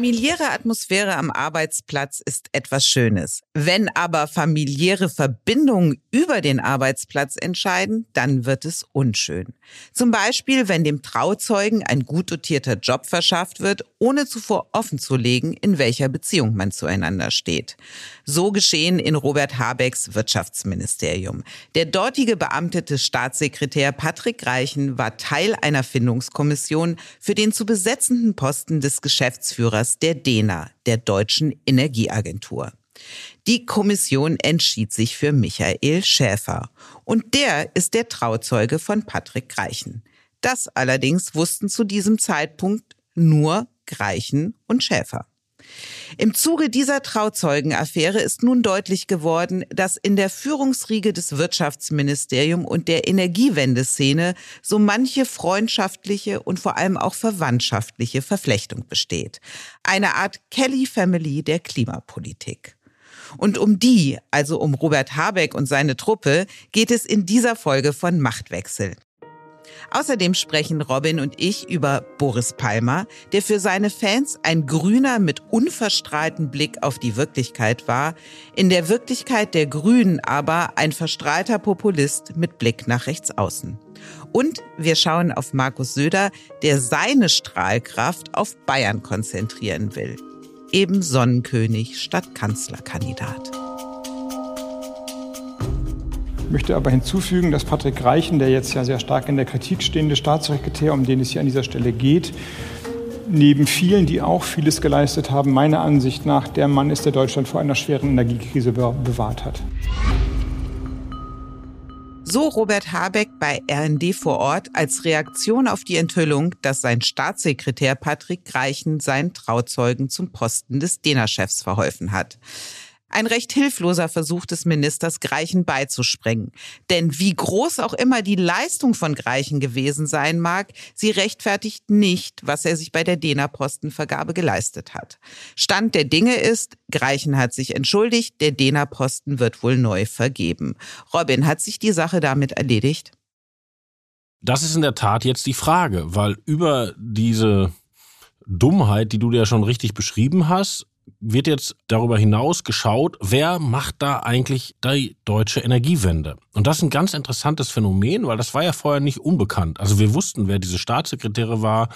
Familiäre Atmosphäre am Arbeitsplatz ist etwas Schönes. Wenn aber familiäre Verbindungen über den Arbeitsplatz entscheiden, dann wird es unschön. Zum Beispiel, wenn dem Trauzeugen ein gut dotierter Job verschafft wird, ohne zuvor offenzulegen, in welcher Beziehung man zueinander steht. So geschehen in Robert Habecks Wirtschaftsministerium. Der dortige beamtete Staatssekretär Patrick Reichen war Teil einer Findungskommission für den zu besetzenden Posten des Geschäftsführers der DENA, der Deutschen Energieagentur. Die Kommission entschied sich für Michael Schäfer. Und der ist der Trauzeuge von Patrick Greichen. Das allerdings wussten zu diesem Zeitpunkt nur Greichen und Schäfer. Im Zuge dieser Trauzeugenaffäre ist nun deutlich geworden, dass in der Führungsriege des Wirtschaftsministeriums und der Energiewendeszene so manche freundschaftliche und vor allem auch verwandtschaftliche Verflechtung besteht. Eine Art Kelly Family der Klimapolitik. Und um die, also um Robert Habeck und seine Truppe, geht es in dieser Folge von Machtwechsel. Außerdem sprechen Robin und ich über Boris Palmer, der für seine Fans ein Grüner mit unverstrahltem Blick auf die Wirklichkeit war, in der Wirklichkeit der Grünen aber ein verstrahlter Populist mit Blick nach rechts außen. Und wir schauen auf Markus Söder, der seine Strahlkraft auf Bayern konzentrieren will. Eben Sonnenkönig statt Kanzlerkandidat. Ich möchte aber hinzufügen, dass Patrick Reichen, der jetzt ja sehr stark in der Kritik stehende Staatssekretär, um den es hier an dieser Stelle geht, neben vielen, die auch vieles geleistet haben, meiner Ansicht nach der Mann ist, der Deutschland vor einer schweren Energiekrise bewahrt hat. So Robert Habeck bei RND vor Ort als Reaktion auf die Enthüllung, dass sein Staatssekretär Patrick Reichen seinen Trauzeugen zum Posten des DENA-Chefs verholfen hat. Ein recht hilfloser Versuch des Ministers, Greichen beizusprengen. Denn wie groß auch immer die Leistung von Greichen gewesen sein mag, sie rechtfertigt nicht, was er sich bei der DENA-Postenvergabe geleistet hat. Stand der Dinge ist, Greichen hat sich entschuldigt, der DENA-Posten wird wohl neu vergeben. Robin, hat sich die Sache damit erledigt? Das ist in der Tat jetzt die Frage, weil über diese Dummheit, die du ja schon richtig beschrieben hast, wird jetzt darüber hinaus geschaut, wer macht da eigentlich die deutsche Energiewende? Und das ist ein ganz interessantes Phänomen, weil das war ja vorher nicht unbekannt. Also wir wussten, wer diese Staatssekretäre war,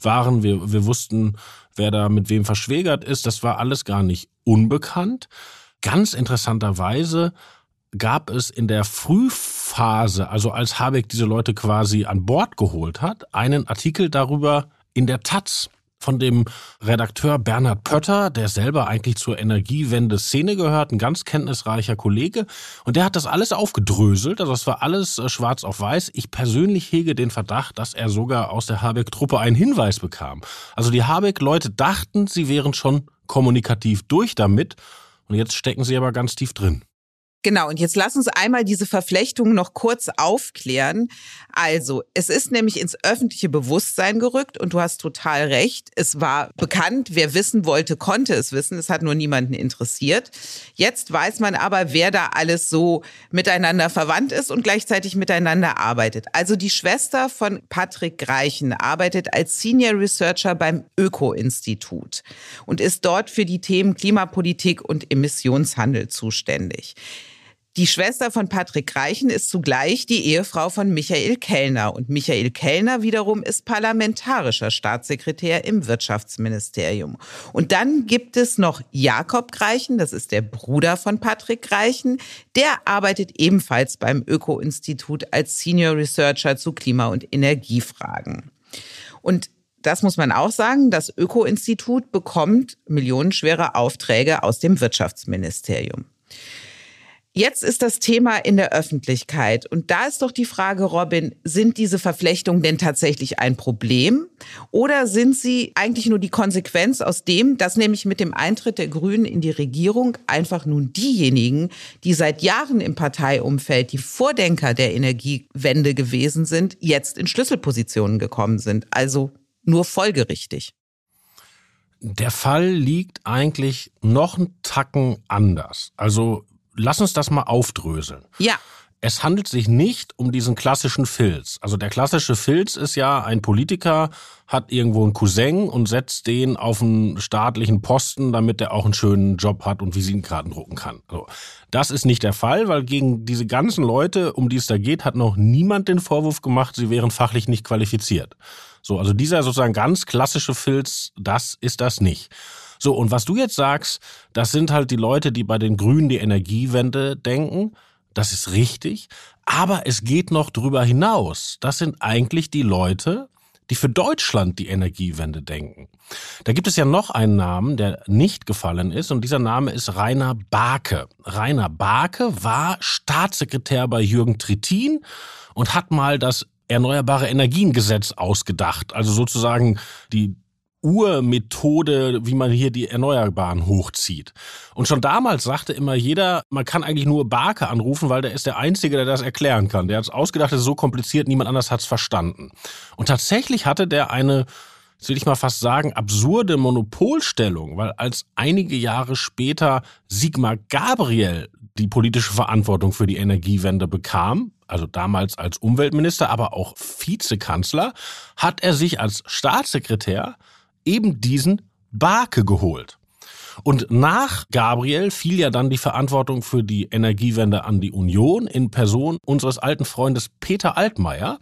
waren, wir, wir wussten, wer da mit wem verschwägert ist. Das war alles gar nicht unbekannt. Ganz interessanterweise gab es in der Frühphase, also als Habeck diese Leute quasi an Bord geholt hat, einen Artikel darüber in der Taz von dem Redakteur Bernhard Pötter, der selber eigentlich zur Energiewende-Szene gehört, ein ganz kenntnisreicher Kollege. Und der hat das alles aufgedröselt. Also es war alles äh, schwarz auf weiß. Ich persönlich hege den Verdacht, dass er sogar aus der Habeck-Truppe einen Hinweis bekam. Also die Habeck-Leute dachten, sie wären schon kommunikativ durch damit. Und jetzt stecken sie aber ganz tief drin. Genau, und jetzt lass uns einmal diese Verflechtung noch kurz aufklären. Also, es ist nämlich ins öffentliche Bewusstsein gerückt und du hast total recht. Es war bekannt, wer wissen wollte, konnte es wissen. Es hat nur niemanden interessiert. Jetzt weiß man aber, wer da alles so miteinander verwandt ist und gleichzeitig miteinander arbeitet. Also die Schwester von Patrick Greichen arbeitet als Senior Researcher beim Öko-Institut und ist dort für die Themen Klimapolitik und Emissionshandel zuständig. Die Schwester von Patrick Reichen ist zugleich die Ehefrau von Michael Kellner und Michael Kellner wiederum ist parlamentarischer Staatssekretär im Wirtschaftsministerium. Und dann gibt es noch Jakob Greichen, das ist der Bruder von Patrick Reichen, der arbeitet ebenfalls beim Öko-Institut als Senior Researcher zu Klima- und Energiefragen. Und das muss man auch sagen, das Öko-Institut bekommt millionenschwere Aufträge aus dem Wirtschaftsministerium. Jetzt ist das Thema in der Öffentlichkeit. Und da ist doch die Frage, Robin, sind diese Verflechtungen denn tatsächlich ein Problem? Oder sind sie eigentlich nur die Konsequenz aus dem, dass nämlich mit dem Eintritt der Grünen in die Regierung einfach nun diejenigen, die seit Jahren im Parteiumfeld die Vordenker der Energiewende gewesen sind, jetzt in Schlüsselpositionen gekommen sind? Also nur folgerichtig. Der Fall liegt eigentlich noch einen Tacken anders. Also lass uns das mal aufdröseln. Ja. Es handelt sich nicht um diesen klassischen Filz. Also der klassische Filz ist ja, ein Politiker hat irgendwo einen Cousin und setzt den auf einen staatlichen Posten, damit er auch einen schönen Job hat und Visitenkarten drucken kann. So. Das ist nicht der Fall, weil gegen diese ganzen Leute, um die es da geht, hat noch niemand den Vorwurf gemacht, sie wären fachlich nicht qualifiziert. So, also dieser sozusagen ganz klassische Filz, das ist das nicht. So, und was du jetzt sagst, das sind halt die Leute, die bei den Grünen die Energiewende denken. Das ist richtig. Aber es geht noch drüber hinaus. Das sind eigentlich die Leute, die für Deutschland die Energiewende denken. Da gibt es ja noch einen Namen, der nicht gefallen ist, und dieser Name ist Rainer Barke. Rainer Barke war Staatssekretär bei Jürgen Trittin und hat mal das Erneuerbare Energiengesetz ausgedacht, also sozusagen die Urmethode, wie man hier die Erneuerbaren hochzieht. Und schon damals sagte immer jeder, man kann eigentlich nur Barke anrufen, weil der ist der Einzige, der das erklären kann. Der hat es ausgedacht, das ist so kompliziert, niemand anders hat es verstanden. Und tatsächlich hatte der eine, will ich mal fast sagen, absurde Monopolstellung, weil als einige Jahre später Sigmar Gabriel die politische Verantwortung für die Energiewende bekam, also damals als Umweltminister, aber auch Vizekanzler, hat er sich als Staatssekretär eben diesen Barke geholt. Und nach Gabriel fiel ja dann die Verantwortung für die Energiewende an die Union in Person unseres alten Freundes Peter Altmaier.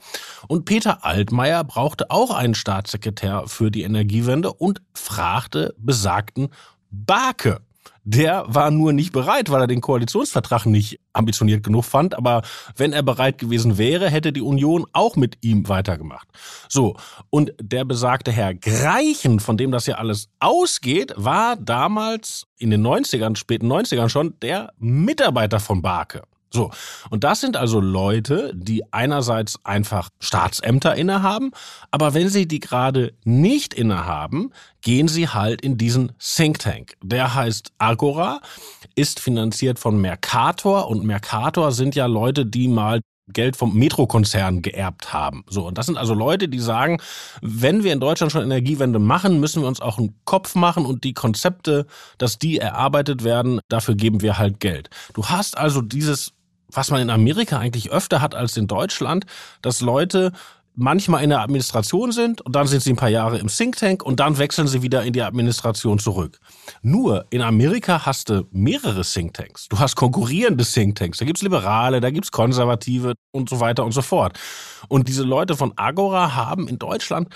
Und Peter Altmaier brauchte auch einen Staatssekretär für die Energiewende und fragte besagten Barke der war nur nicht bereit, weil er den Koalitionsvertrag nicht ambitioniert genug fand. Aber wenn er bereit gewesen wäre, hätte die Union auch mit ihm weitergemacht. So, und der besagte Herr Greichen, von dem das ja alles ausgeht, war damals in den 90ern, späten 90ern schon der Mitarbeiter von Barke. So, und das sind also Leute, die einerseits einfach Staatsämter innehaben, aber wenn sie die gerade nicht innehaben, gehen sie halt in diesen Think Tank. Der heißt Agora, ist finanziert von Mercator und Mercator sind ja Leute, die mal Geld vom Metro-Konzern geerbt haben. So, und das sind also Leute, die sagen, wenn wir in Deutschland schon Energiewende machen, müssen wir uns auch einen Kopf machen und die Konzepte, dass die erarbeitet werden, dafür geben wir halt Geld. Du hast also dieses was man in Amerika eigentlich öfter hat als in Deutschland, dass Leute manchmal in der Administration sind und dann sind sie ein paar Jahre im Think Tank und dann wechseln sie wieder in die Administration zurück. Nur in Amerika hast du mehrere Think Tanks. Du hast konkurrierende Think Tanks. Da gibt's Liberale, da gibt's Konservative und so weiter und so fort. Und diese Leute von Agora haben in Deutschland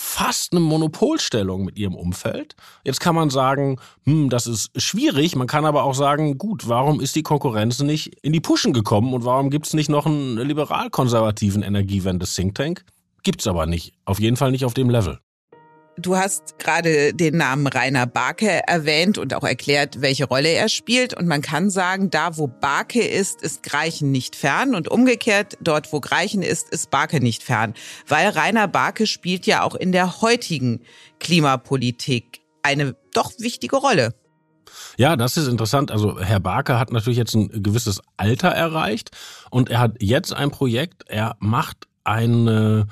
fast eine Monopolstellung mit ihrem Umfeld. Jetzt kann man sagen, hm, das ist schwierig. Man kann aber auch sagen, gut, warum ist die Konkurrenz nicht in die Puschen gekommen und warum gibt es nicht noch einen liberal-konservativen Energiewende-Think Tank? Gibt's aber nicht. Auf jeden Fall nicht auf dem Level. Du hast gerade den Namen Rainer Barke erwähnt und auch erklärt, welche Rolle er spielt. Und man kann sagen, da wo Barke ist, ist Greichen nicht fern. Und umgekehrt, dort wo Greichen ist, ist Barke nicht fern. Weil Rainer Barke spielt ja auch in der heutigen Klimapolitik eine doch wichtige Rolle. Ja, das ist interessant. Also Herr Barke hat natürlich jetzt ein gewisses Alter erreicht und er hat jetzt ein Projekt. Er macht eine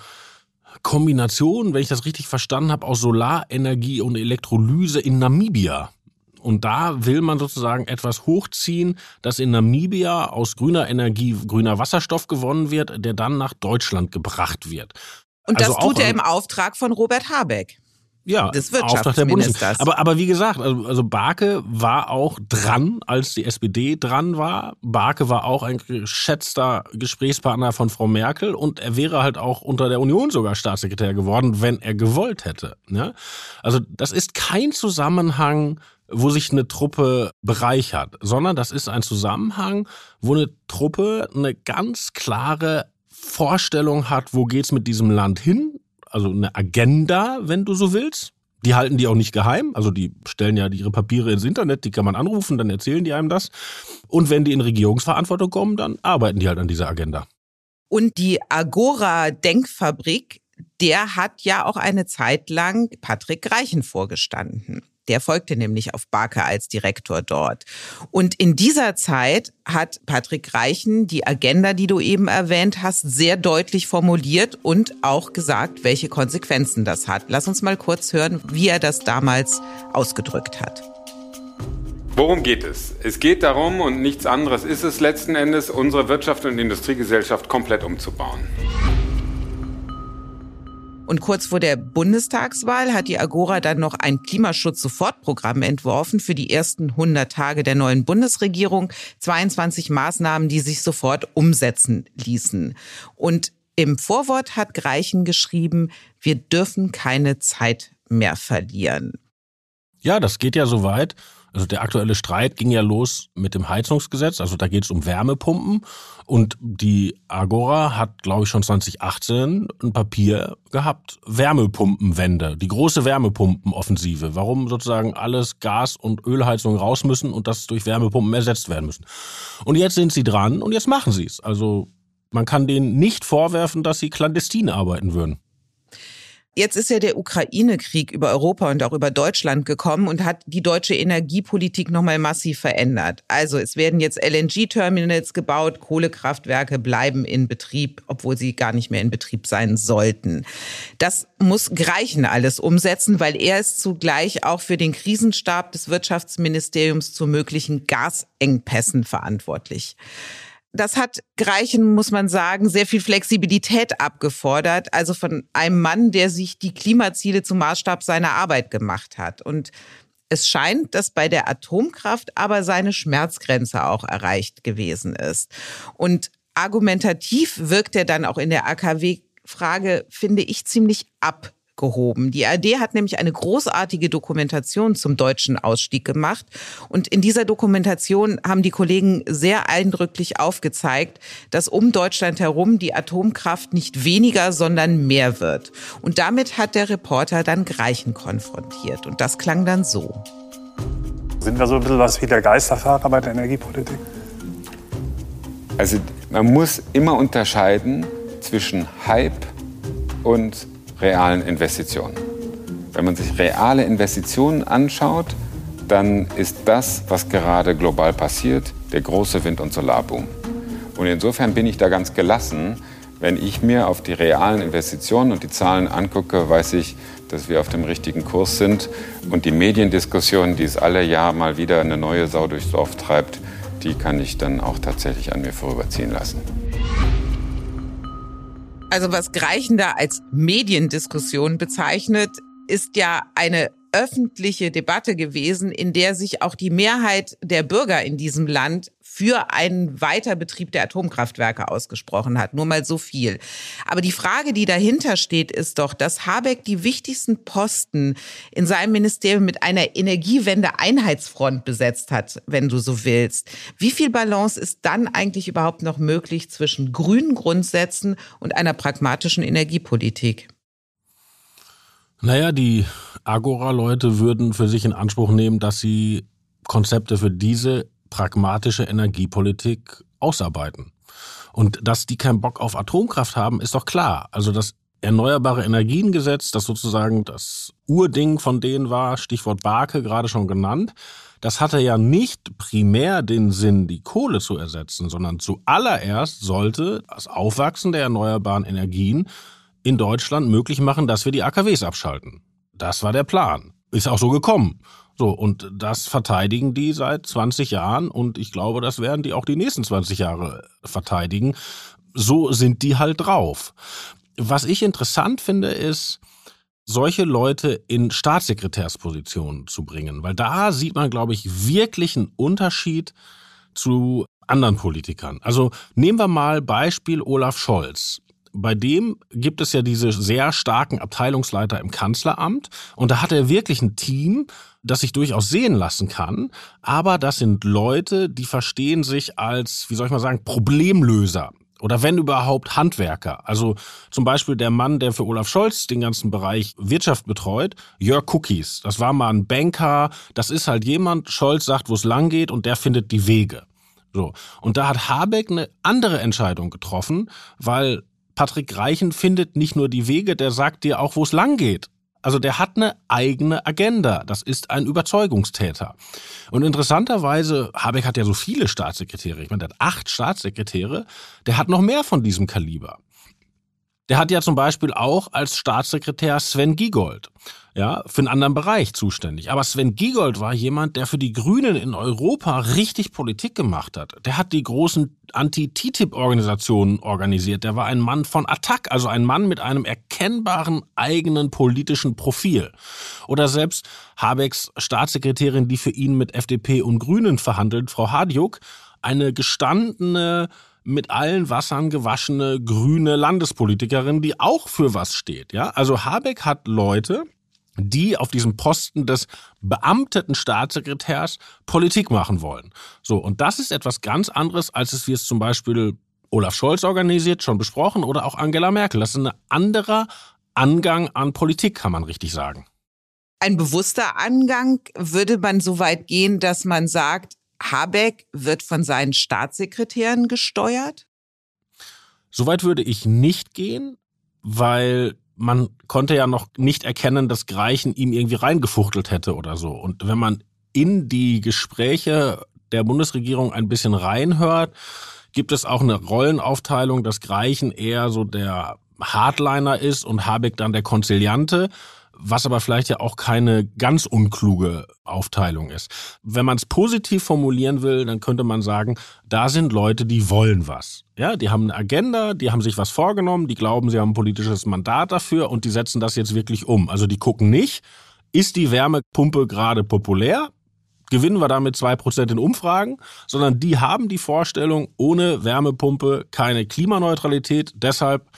Kombination, wenn ich das richtig verstanden habe, aus Solarenergie und Elektrolyse in Namibia. Und da will man sozusagen etwas hochziehen, das in Namibia aus grüner Energie grüner Wasserstoff gewonnen wird, der dann nach Deutschland gebracht wird. Und das also tut er im Auftrag von Robert Habeck ja, des Wirtschaftsministers. Aber, aber wie gesagt, also, also Barke war auch dran, als die SPD dran war. Barke war auch ein geschätzter Gesprächspartner von Frau Merkel und er wäre halt auch unter der Union sogar Staatssekretär geworden, wenn er gewollt hätte. Ja? Also das ist kein Zusammenhang, wo sich eine Truppe bereichert, sondern das ist ein Zusammenhang, wo eine Truppe eine ganz klare Vorstellung hat, wo geht's mit diesem Land hin, also eine Agenda, wenn du so willst. Die halten die auch nicht geheim. Also die stellen ja ihre Papiere ins Internet, die kann man anrufen, dann erzählen die einem das. Und wenn die in Regierungsverantwortung kommen, dann arbeiten die halt an dieser Agenda. Und die Agora Denkfabrik, der hat ja auch eine Zeit lang Patrick Greichen vorgestanden. Der folgte nämlich auf Barke als Direktor dort. Und in dieser Zeit hat Patrick Reichen die Agenda, die du eben erwähnt hast, sehr deutlich formuliert und auch gesagt, welche Konsequenzen das hat. Lass uns mal kurz hören, wie er das damals ausgedrückt hat. Worum geht es? Es geht darum, und nichts anderes ist es letzten Endes, unsere Wirtschaft und Industriegesellschaft komplett umzubauen. Und kurz vor der Bundestagswahl hat die Agora dann noch ein Klimaschutz-Sofortprogramm entworfen für die ersten 100 Tage der neuen Bundesregierung. 22 Maßnahmen, die sich sofort umsetzen ließen. Und im Vorwort hat Greichen geschrieben, wir dürfen keine Zeit mehr verlieren. Ja, das geht ja so weit, also der aktuelle Streit ging ja los mit dem Heizungsgesetz, also da geht es um Wärmepumpen und die Agora hat, glaube ich, schon 2018 ein Papier gehabt, Wärmepumpenwende, die große Wärmepumpenoffensive, warum sozusagen alles Gas- und Ölheizungen raus müssen und das durch Wärmepumpen ersetzt werden müssen. Und jetzt sind sie dran und jetzt machen sie es. Also man kann denen nicht vorwerfen, dass sie clandestin arbeiten würden. Jetzt ist ja der Ukraine-Krieg über Europa und auch über Deutschland gekommen und hat die deutsche Energiepolitik nochmal massiv verändert. Also es werden jetzt LNG-Terminals gebaut, Kohlekraftwerke bleiben in Betrieb, obwohl sie gar nicht mehr in Betrieb sein sollten. Das muss Greichen alles umsetzen, weil er ist zugleich auch für den Krisenstab des Wirtschaftsministeriums zu möglichen Gasengpässen verantwortlich. Das hat Greichen, muss man sagen, sehr viel Flexibilität abgefordert. Also von einem Mann, der sich die Klimaziele zum Maßstab seiner Arbeit gemacht hat. Und es scheint, dass bei der Atomkraft aber seine Schmerzgrenze auch erreicht gewesen ist. Und argumentativ wirkt er dann auch in der AKW-Frage, finde ich, ziemlich ab gehoben. Die ARD hat nämlich eine großartige Dokumentation zum deutschen Ausstieg gemacht. Und in dieser Dokumentation haben die Kollegen sehr eindrücklich aufgezeigt, dass um Deutschland herum die Atomkraft nicht weniger, sondern mehr wird. Und damit hat der Reporter dann Greichen konfrontiert. Und das klang dann so. Sind wir so ein bisschen was wie der Geisterfahrer bei der Energiepolitik? Also man muss immer unterscheiden zwischen Hype und realen Investitionen. Wenn man sich reale Investitionen anschaut, dann ist das, was gerade global passiert, der große Wind- und Solarboom. Und insofern bin ich da ganz gelassen. Wenn ich mir auf die realen Investitionen und die Zahlen angucke, weiß ich, dass wir auf dem richtigen Kurs sind. Und die Mediendiskussion, die es alle Jahr mal wieder eine neue Sau durchs Dorf treibt, die kann ich dann auch tatsächlich an mir vorüberziehen lassen. Also was Greichender als Mediendiskussion bezeichnet, ist ja eine öffentliche Debatte gewesen, in der sich auch die Mehrheit der Bürger in diesem Land für einen Weiterbetrieb der Atomkraftwerke ausgesprochen hat. Nur mal so viel. Aber die Frage, die dahinter steht, ist doch, dass Habeck die wichtigsten Posten in seinem Ministerium mit einer Energiewende-Einheitsfront besetzt hat, wenn du so willst. Wie viel Balance ist dann eigentlich überhaupt noch möglich zwischen grünen Grundsätzen und einer pragmatischen Energiepolitik? Naja, die Agora-Leute würden für sich in Anspruch nehmen, dass sie Konzepte für diese pragmatische Energiepolitik ausarbeiten. Und dass die keinen Bock auf Atomkraft haben, ist doch klar. Also das Erneuerbare Energiengesetz, das sozusagen das Urding von denen war, Stichwort Barke gerade schon genannt, das hatte ja nicht primär den Sinn, die Kohle zu ersetzen, sondern zuallererst sollte das Aufwachsen der erneuerbaren Energien in Deutschland möglich machen, dass wir die AKWs abschalten. Das war der Plan. Ist auch so gekommen. So, und das verteidigen die seit 20 Jahren und ich glaube, das werden die auch die nächsten 20 Jahre verteidigen. So sind die halt drauf. Was ich interessant finde, ist, solche Leute in Staatssekretärspositionen zu bringen, weil da sieht man, glaube ich, wirklich einen Unterschied zu anderen Politikern. Also nehmen wir mal Beispiel Olaf Scholz bei dem gibt es ja diese sehr starken Abteilungsleiter im Kanzleramt und da hat er wirklich ein Team, das sich durchaus sehen lassen kann, aber das sind Leute, die verstehen sich als, wie soll ich mal sagen, Problemlöser oder wenn überhaupt Handwerker. Also zum Beispiel der Mann, der für Olaf Scholz den ganzen Bereich Wirtschaft betreut, Jörg Cookies. Das war mal ein Banker. Das ist halt jemand, Scholz sagt, wo es lang geht und der findet die Wege. So. Und da hat Habeck eine andere Entscheidung getroffen, weil Patrick Reichen findet nicht nur die Wege, der sagt dir auch, wo es lang geht. Also der hat eine eigene Agenda. Das ist ein Überzeugungstäter. Und interessanterweise, Habeck hat ja so viele Staatssekretäre. Ich meine, der hat acht Staatssekretäre. Der hat noch mehr von diesem Kaliber. Der hat ja zum Beispiel auch als Staatssekretär Sven Giegold, ja, für einen anderen Bereich zuständig. Aber Sven Giegold war jemand, der für die Grünen in Europa richtig Politik gemacht hat. Der hat die großen Anti-TTIP-Organisationen organisiert. Der war ein Mann von Attac, also ein Mann mit einem erkennbaren eigenen politischen Profil. Oder selbst Habecks Staatssekretärin, die für ihn mit FDP und Grünen verhandelt, Frau Hadjuk, eine gestandene mit allen Wassern gewaschene grüne Landespolitikerin, die auch für was steht. Ja, also Habeck hat Leute, die auf diesem Posten des beamteten Staatssekretärs Politik machen wollen. So, und das ist etwas ganz anderes, als es wie es zum Beispiel Olaf Scholz organisiert, schon besprochen, oder auch Angela Merkel. Das ist ein anderer Angang an Politik, kann man richtig sagen. Ein bewusster Angang würde man so weit gehen, dass man sagt, Habeck wird von seinen Staatssekretären gesteuert? Soweit würde ich nicht gehen, weil man konnte ja noch nicht erkennen, dass Greichen ihm irgendwie reingefuchtelt hätte oder so. Und wenn man in die Gespräche der Bundesregierung ein bisschen reinhört, gibt es auch eine Rollenaufteilung, dass Greichen eher so der Hardliner ist und Habeck dann der Konziliante was aber vielleicht ja auch keine ganz unkluge Aufteilung ist. Wenn man es positiv formulieren will, dann könnte man sagen, da sind Leute, die wollen was. Ja, die haben eine Agenda, die haben sich was vorgenommen, die glauben, sie haben ein politisches Mandat dafür und die setzen das jetzt wirklich um. Also die gucken nicht, ist die Wärmepumpe gerade populär? Gewinnen wir damit zwei Prozent in Umfragen, sondern die haben die Vorstellung, ohne Wärmepumpe keine Klimaneutralität. Deshalb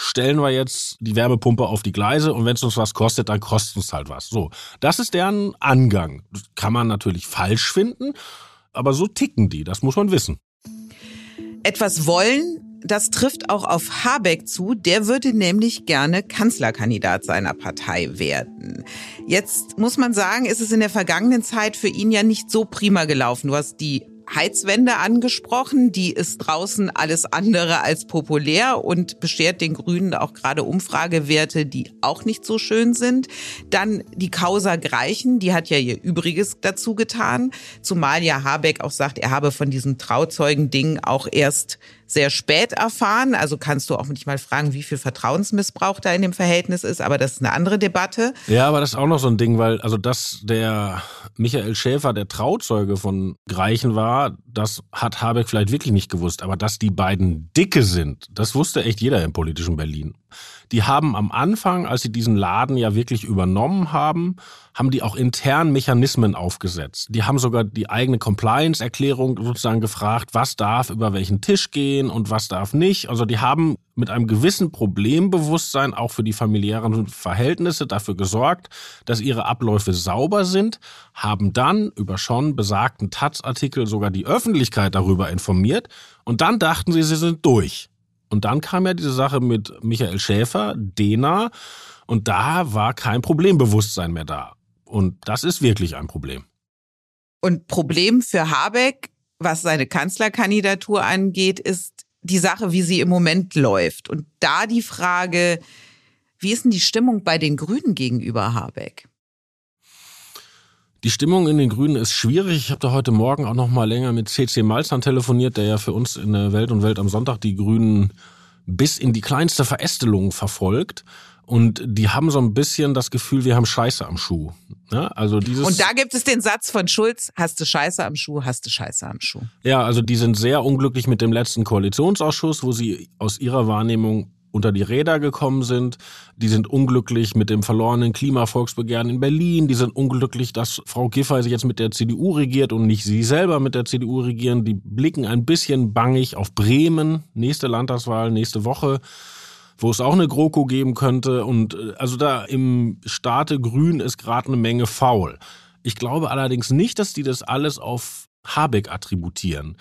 stellen wir jetzt die Wärmepumpe auf die Gleise und wenn es uns was kostet, dann kostet es halt was. So, das ist deren Angang. Das kann man natürlich falsch finden, aber so ticken die, das muss man wissen. Etwas wollen, das trifft auch auf Habeck zu. Der würde nämlich gerne Kanzlerkandidat seiner Partei werden. Jetzt muss man sagen, ist es in der vergangenen Zeit für ihn ja nicht so prima gelaufen. Du hast die Heizwende angesprochen. Die ist draußen alles andere als populär und beschert den Grünen auch gerade Umfragewerte, die auch nicht so schön sind. Dann die Causa Greichen, die hat ja ihr Übriges dazu getan. Zumal ja Habeck auch sagt, er habe von diesem Trauzeugen-Ding auch erst sehr spät erfahren. Also kannst du auch nicht mal fragen, wie viel Vertrauensmissbrauch da in dem Verhältnis ist, aber das ist eine andere Debatte. Ja, aber das ist auch noch so ein Ding, weil also dass der Michael Schäfer der Trauzeuge von Greichen war, das hat Habeck vielleicht wirklich nicht gewusst, aber dass die beiden dicke sind, das wusste echt jeder im politischen Berlin die haben am Anfang, als sie diesen Laden ja wirklich übernommen haben, haben die auch intern Mechanismen aufgesetzt. Die haben sogar die eigene Compliance-Erklärung sozusagen gefragt, was darf über welchen Tisch gehen und was darf nicht. Also die haben mit einem gewissen Problembewusstsein auch für die familiären Verhältnisse dafür gesorgt, dass ihre Abläufe sauber sind, haben dann über schon besagten Taz-Artikel sogar die Öffentlichkeit darüber informiert und dann dachten sie, sie sind durch. Und dann kam ja diese Sache mit Michael Schäfer, Dena, und da war kein Problembewusstsein mehr da. Und das ist wirklich ein Problem. Und Problem für Habeck, was seine Kanzlerkandidatur angeht, ist die Sache, wie sie im Moment läuft. Und da die Frage, wie ist denn die Stimmung bei den Grünen gegenüber Habeck? Die Stimmung in den Grünen ist schwierig. Ich habe da heute Morgen auch noch mal länger mit CC Malzahn telefoniert, der ja für uns in der Welt und Welt am Sonntag die Grünen bis in die kleinste Verästelung verfolgt. Und die haben so ein bisschen das Gefühl, wir haben Scheiße am Schuh. Ja, also dieses und da gibt es den Satz von Schulz, hast du Scheiße am Schuh, hast du Scheiße am Schuh. Ja, also die sind sehr unglücklich mit dem letzten Koalitionsausschuss, wo sie aus ihrer Wahrnehmung unter die Räder gekommen sind. Die sind unglücklich mit dem verlorenen Klimavolksbegehren in Berlin. Die sind unglücklich, dass Frau Giffey jetzt mit der CDU regiert und nicht sie selber mit der CDU regieren. Die blicken ein bisschen bangig auf Bremen. Nächste Landtagswahl, nächste Woche wo es auch eine GroKo geben könnte. Und äh, also da im Staate Grün ist gerade eine Menge faul. Ich glaube allerdings nicht, dass die das alles auf Habeck attributieren.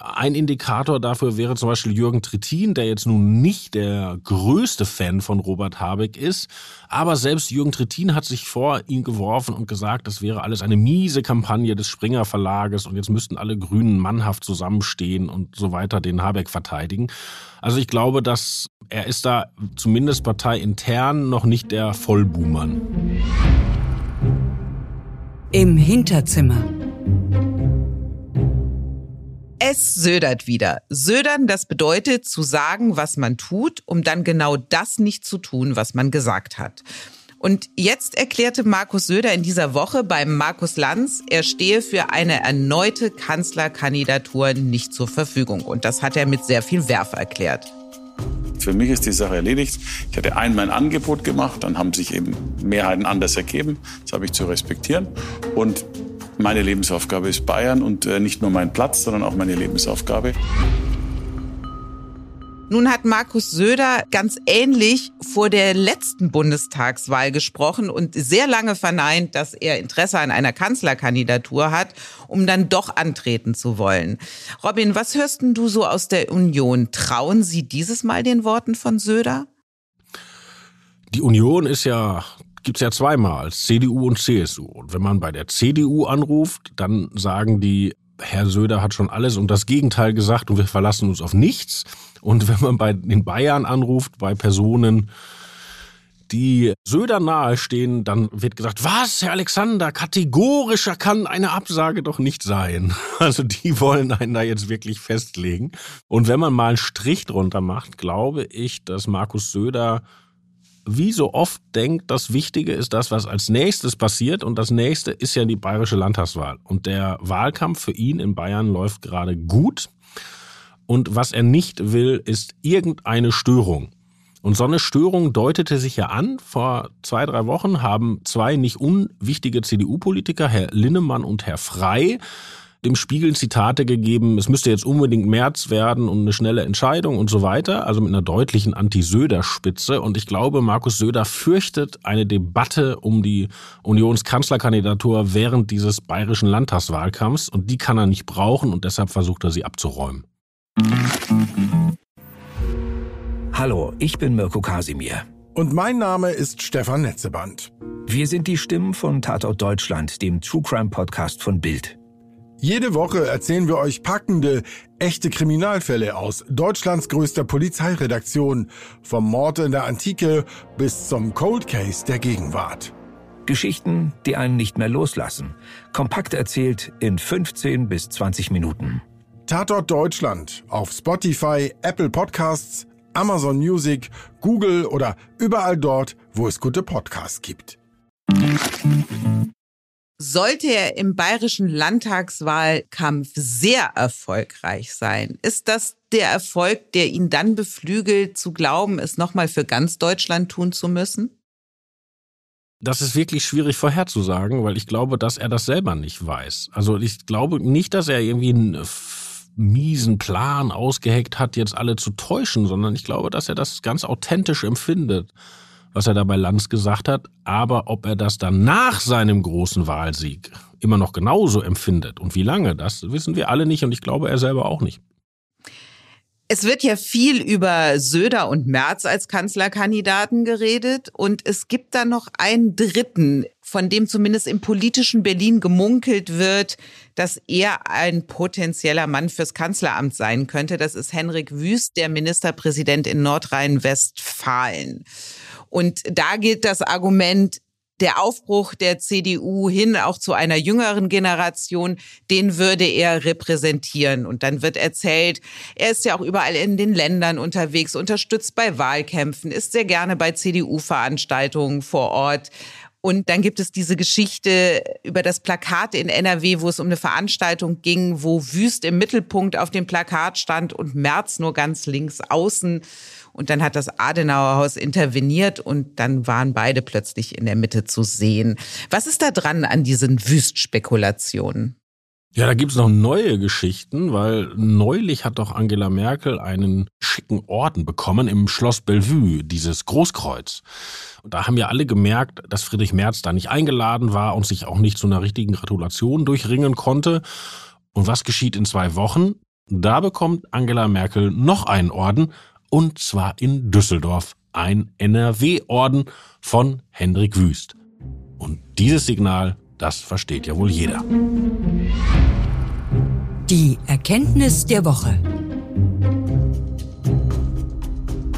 Ein Indikator dafür wäre zum Beispiel Jürgen Trittin, der jetzt nun nicht der größte Fan von Robert Habeck ist. Aber selbst Jürgen Trittin hat sich vor ihn geworfen und gesagt, das wäre alles eine miese Kampagne des Springer Verlages und jetzt müssten alle Grünen mannhaft zusammenstehen und so weiter den Habeck verteidigen. Also ich glaube, dass er ist da zumindest parteiintern noch nicht der Vollbuhmann. Im Hinterzimmer. Es södert wieder. Södern, das bedeutet zu sagen, was man tut, um dann genau das nicht zu tun, was man gesagt hat. Und jetzt erklärte Markus Söder in dieser Woche beim Markus Lanz, er stehe für eine erneute Kanzlerkandidatur nicht zur Verfügung. Und das hat er mit sehr viel Werf erklärt. Für mich ist die Sache erledigt. Ich hatte einmal ein Angebot gemacht, dann haben sich eben Mehrheiten anders ergeben. Das habe ich zu respektieren. Und meine Lebensaufgabe ist Bayern und äh, nicht nur mein Platz, sondern auch meine Lebensaufgabe. Nun hat Markus Söder ganz ähnlich vor der letzten Bundestagswahl gesprochen und sehr lange verneint, dass er Interesse an einer Kanzlerkandidatur hat, um dann doch antreten zu wollen. Robin, was hörst denn du so aus der Union? Trauen Sie dieses Mal den Worten von Söder? Die Union ist ja gibt's ja zweimal, CDU und CSU. Und wenn man bei der CDU anruft, dann sagen die, Herr Söder hat schon alles und das Gegenteil gesagt und wir verlassen uns auf nichts. Und wenn man bei den Bayern anruft, bei Personen, die Söder nahestehen, dann wird gesagt, was, Herr Alexander, kategorischer kann eine Absage doch nicht sein. Also die wollen einen da jetzt wirklich festlegen. Und wenn man mal einen Strich drunter macht, glaube ich, dass Markus Söder wie so oft denkt, das Wichtige ist das, was als nächstes passiert. Und das nächste ist ja die bayerische Landtagswahl. Und der Wahlkampf für ihn in Bayern läuft gerade gut. Und was er nicht will, ist irgendeine Störung. Und so eine Störung deutete sich ja an. Vor zwei, drei Wochen haben zwei nicht unwichtige CDU-Politiker, Herr Linnemann und Herr Frei, dem Spiegel Zitate gegeben, es müsste jetzt unbedingt März werden und eine schnelle Entscheidung und so weiter, also mit einer deutlichen Anti-Söder-Spitze. Und ich glaube, Markus Söder fürchtet eine Debatte um die Unionskanzlerkandidatur während dieses bayerischen Landtagswahlkampfs und die kann er nicht brauchen und deshalb versucht er sie abzuräumen. Hallo, ich bin Mirko Kasimir. Und mein Name ist Stefan Netzeband. Wir sind die Stimmen von Tatort Deutschland, dem True Crime Podcast von Bild. Jede Woche erzählen wir euch packende, echte Kriminalfälle aus Deutschlands größter Polizeiredaktion, vom Mord in der Antike bis zum Cold Case der Gegenwart. Geschichten, die einen nicht mehr loslassen. Kompakt erzählt in 15 bis 20 Minuten. Tatort Deutschland auf Spotify, Apple Podcasts, Amazon Music, Google oder überall dort, wo es gute Podcasts gibt. Sollte er im bayerischen Landtagswahlkampf sehr erfolgreich sein, ist das der Erfolg, der ihn dann beflügelt, zu glauben, es nochmal für ganz Deutschland tun zu müssen? Das ist wirklich schwierig vorherzusagen, weil ich glaube, dass er das selber nicht weiß. Also ich glaube nicht, dass er irgendwie einen miesen Plan ausgeheckt hat, jetzt alle zu täuschen, sondern ich glaube, dass er das ganz authentisch empfindet was er da bei Lanz gesagt hat, aber ob er das dann nach seinem großen Wahlsieg immer noch genauso empfindet und wie lange, das wissen wir alle nicht und ich glaube er selber auch nicht. Es wird ja viel über Söder und Merz als Kanzlerkandidaten geredet und es gibt da noch einen dritten, von dem zumindest im politischen Berlin gemunkelt wird, dass er ein potenzieller Mann fürs Kanzleramt sein könnte. Das ist Henrik Wüst, der Ministerpräsident in Nordrhein-Westfalen. Und da gilt das Argument, der Aufbruch der CDU hin auch zu einer jüngeren Generation, den würde er repräsentieren. Und dann wird erzählt, er ist ja auch überall in den Ländern unterwegs, unterstützt bei Wahlkämpfen, ist sehr gerne bei CDU-Veranstaltungen vor Ort. Und dann gibt es diese Geschichte über das Plakat in NRW, wo es um eine Veranstaltung ging, wo Wüst im Mittelpunkt auf dem Plakat stand und Merz nur ganz links außen. Und dann hat das Adenauerhaus interveniert und dann waren beide plötzlich in der Mitte zu sehen. Was ist da dran an diesen Wüstspekulationen? Ja, da gibt's noch neue Geschichten, weil neulich hat doch Angela Merkel einen schicken Orden bekommen im Schloss Bellevue, dieses Großkreuz. Und da haben ja alle gemerkt, dass Friedrich Merz da nicht eingeladen war und sich auch nicht zu einer richtigen Gratulation durchringen konnte. Und was geschieht in zwei Wochen? Da bekommt Angela Merkel noch einen Orden, und zwar in Düsseldorf. Ein NRW-Orden von Hendrik Wüst. Und dieses Signal, das versteht ja wohl jeder. Die Erkenntnis der Woche.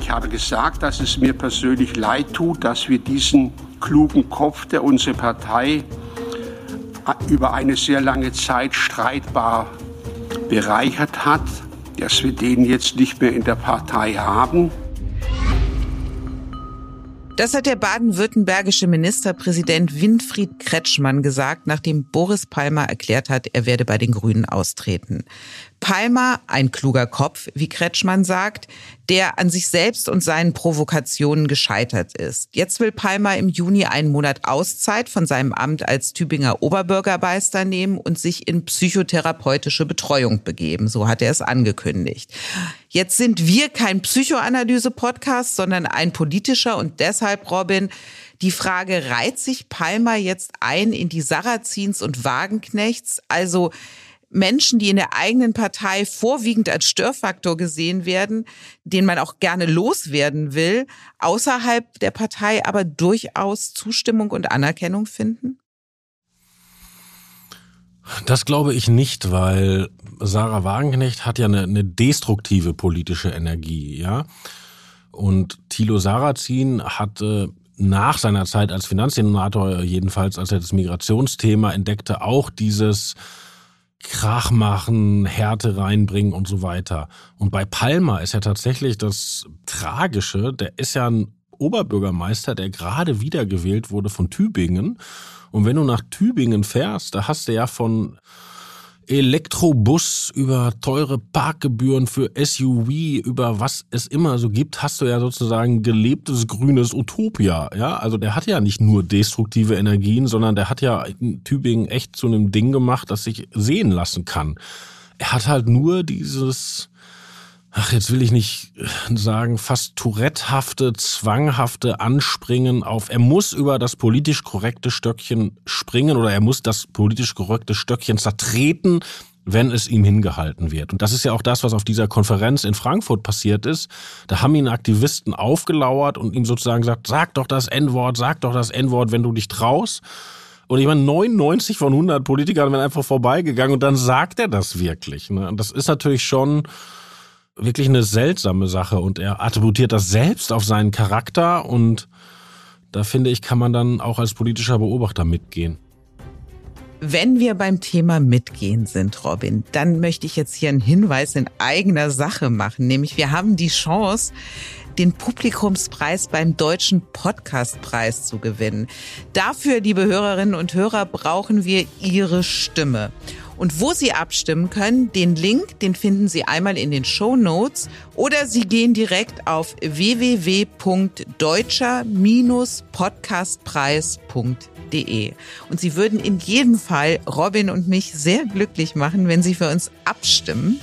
Ich habe gesagt, dass es mir persönlich leid tut, dass wir diesen klugen Kopf, der unsere Partei über eine sehr lange Zeit streitbar bereichert hat, dass wir den jetzt nicht mehr in der Partei haben. Das hat der baden-württembergische Ministerpräsident Winfried Kretschmann gesagt, nachdem Boris Palmer erklärt hat, er werde bei den Grünen austreten. Palmer, ein kluger Kopf, wie Kretschmann sagt, der an sich selbst und seinen Provokationen gescheitert ist. Jetzt will Palmer im Juni einen Monat Auszeit von seinem Amt als Tübinger Oberbürgermeister nehmen und sich in psychotherapeutische Betreuung begeben. So hat er es angekündigt. Jetzt sind wir kein Psychoanalyse-Podcast, sondern ein politischer und deshalb, Robin, die Frage, reiht sich Palmer jetzt ein in die Sarrazins und Wagenknechts? Also, Menschen, die in der eigenen Partei vorwiegend als Störfaktor gesehen werden, den man auch gerne loswerden will, außerhalb der Partei aber durchaus Zustimmung und Anerkennung finden? Das glaube ich nicht, weil Sarah Wagenknecht hat ja eine, eine destruktive politische Energie, ja. Und Thilo Sarrazin hatte nach seiner Zeit als Finanzsenator, jedenfalls als er das Migrationsthema entdeckte, auch dieses Krach machen, Härte reinbringen und so weiter. Und bei Palmer ist ja tatsächlich das Tragische, der ist ja ein Oberbürgermeister, der gerade wiedergewählt wurde von Tübingen. Und wenn du nach Tübingen fährst, da hast du ja von Elektrobus, über teure Parkgebühren für SUV, über was es immer so gibt, hast du ja sozusagen gelebtes grünes Utopia. Ja, also der hat ja nicht nur destruktive Energien, sondern der hat ja in Tübingen echt zu einem Ding gemacht, das sich sehen lassen kann. Er hat halt nur dieses ach, jetzt will ich nicht äh, sagen, fast Tourette-hafte, zwanghafte Anspringen auf, er muss über das politisch korrekte Stöckchen springen oder er muss das politisch korrekte Stöckchen zertreten, wenn es ihm hingehalten wird. Und das ist ja auch das, was auf dieser Konferenz in Frankfurt passiert ist. Da haben ihn Aktivisten aufgelauert und ihm sozusagen gesagt, sag doch das N-Wort, sag doch das N-Wort, wenn du dich traust. Und ich meine, 99 von 100 Politikern werden einfach vorbeigegangen und dann sagt er das wirklich. Ne? Und das ist natürlich schon wirklich eine seltsame Sache und er attributiert das selbst auf seinen Charakter und da finde ich, kann man dann auch als politischer Beobachter mitgehen. Wenn wir beim Thema Mitgehen sind, Robin, dann möchte ich jetzt hier einen Hinweis in eigener Sache machen, nämlich wir haben die Chance, den Publikumspreis beim Deutschen Podcastpreis zu gewinnen. Dafür, liebe Hörerinnen und Hörer, brauchen wir Ihre Stimme. Und wo Sie abstimmen können, den Link, den finden Sie einmal in den Show Notes oder Sie gehen direkt auf www.deutscher-podcastpreis.de. Und Sie würden in jedem Fall Robin und mich sehr glücklich machen, wenn Sie für uns abstimmen.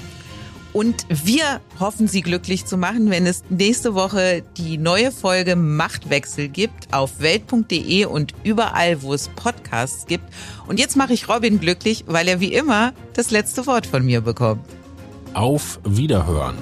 Und wir hoffen, Sie glücklich zu machen, wenn es nächste Woche die neue Folge Machtwechsel gibt auf welt.de und überall, wo es Podcasts gibt. Und jetzt mache ich Robin glücklich, weil er wie immer das letzte Wort von mir bekommt. Auf Wiederhören.